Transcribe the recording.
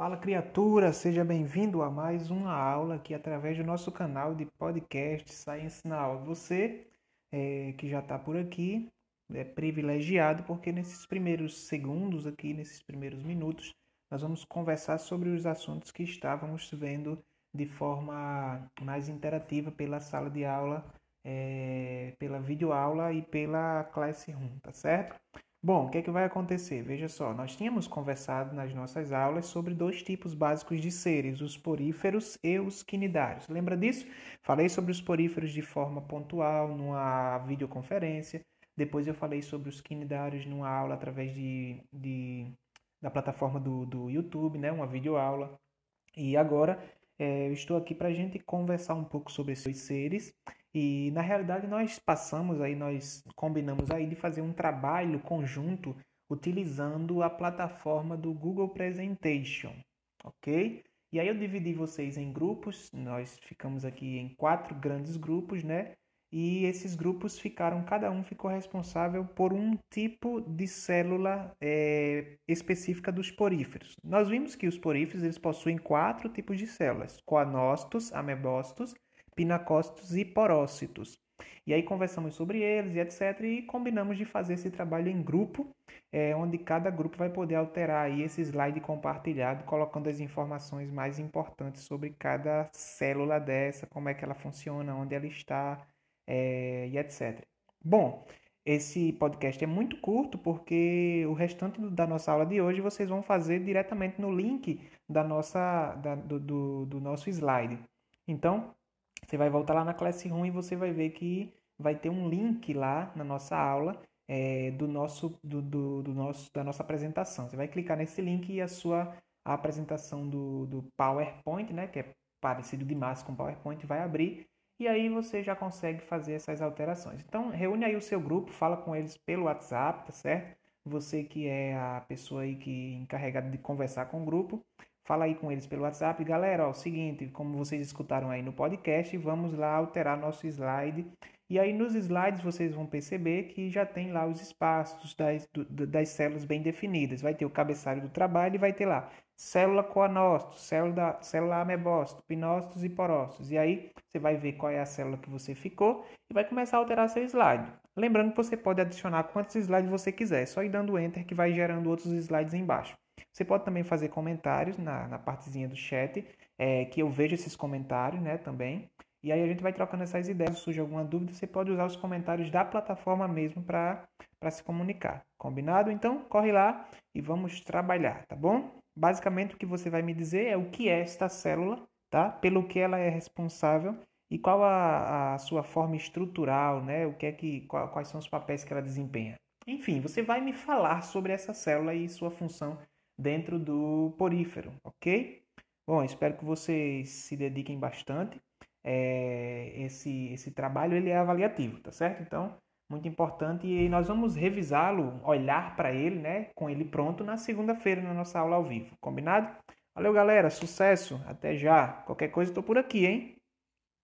Fala criatura, seja bem-vindo a mais uma aula aqui através do nosso canal de podcast Science Now. Você é, que já está por aqui é privilegiado porque nesses primeiros segundos aqui, nesses primeiros minutos, nós vamos conversar sobre os assuntos que estávamos vendo de forma mais interativa pela sala de aula, é, pela videoaula e pela Classroom, tá certo? Bom, o que, é que vai acontecer? Veja só, nós tínhamos conversado nas nossas aulas sobre dois tipos básicos de seres, os poríferos e os quinidários. Lembra disso? Falei sobre os poríferos de forma pontual numa videoconferência. Depois eu falei sobre os quinidários numa aula através de, de da plataforma do, do YouTube, né? uma videoaula. E agora é, eu estou aqui para a gente conversar um pouco sobre esses seres e na realidade nós passamos aí, nós combinamos aí de fazer um trabalho conjunto utilizando a plataforma do Google Presentation, ok? E aí eu dividi vocês em grupos, nós ficamos aqui em quatro grandes grupos, né? E esses grupos ficaram, cada um ficou responsável por um tipo de célula é, específica dos poríferos. Nós vimos que os poríferos eles possuem quatro tipos de células: coanócitos, amebócitos, pinacócitos e porócitos. E aí conversamos sobre eles e etc. E combinamos de fazer esse trabalho em grupo, é, onde cada grupo vai poder alterar aí esse slide compartilhado, colocando as informações mais importantes sobre cada célula dessa, como é que ela funciona, onde ela está é, e etc. Bom, esse podcast é muito curto porque o restante da nossa aula de hoje vocês vão fazer diretamente no link da nossa, da, do, do, do nosso slide. Então, você vai voltar lá na Classroom e você vai ver que vai ter um link lá na nossa aula é, do nosso, do, do, do, nosso, da nossa apresentação. Você vai clicar nesse link e a sua a apresentação do, do PowerPoint, né, que é parecido demais com PowerPoint, vai abrir e aí você já consegue fazer essas alterações. Então, reúne aí o seu grupo, fala com eles pelo WhatsApp, tá certo? Você que é a pessoa aí que é encarregada de conversar com o grupo, Fala aí com eles pelo WhatsApp. Galera, ó, o seguinte, como vocês escutaram aí no podcast, vamos lá alterar nosso slide. E aí nos slides vocês vão perceber que já tem lá os espaços das, das células bem definidas. Vai ter o cabeçalho do trabalho e vai ter lá célula coanócito, célula, célula amebócito, pinócitos e porócitos. E aí você vai ver qual é a célula que você ficou e vai começar a alterar seu slide. Lembrando que você pode adicionar quantos slides você quiser, só ir dando enter que vai gerando outros slides embaixo. Você pode também fazer comentários na, na partezinha do chat, é, que eu vejo esses comentários né, também. E aí a gente vai trocando essas ideias. Se surge alguma dúvida, você pode usar os comentários da plataforma mesmo para se comunicar. Combinado? Então, corre lá e vamos trabalhar, tá bom? Basicamente, o que você vai me dizer é o que é esta célula, tá? Pelo que ela é responsável e qual a, a sua forma estrutural, né? O que é que, qual, quais são os papéis que ela desempenha. Enfim, você vai me falar sobre essa célula e sua função dentro do porífero, ok? Bom, espero que vocês se dediquem bastante. É, esse, esse trabalho ele é avaliativo, tá certo? Então, muito importante e nós vamos revisá-lo, olhar para ele, né, com ele pronto na segunda-feira na nossa aula ao vivo, combinado? Valeu, galera, sucesso, até já. Qualquer coisa estou por aqui, hein?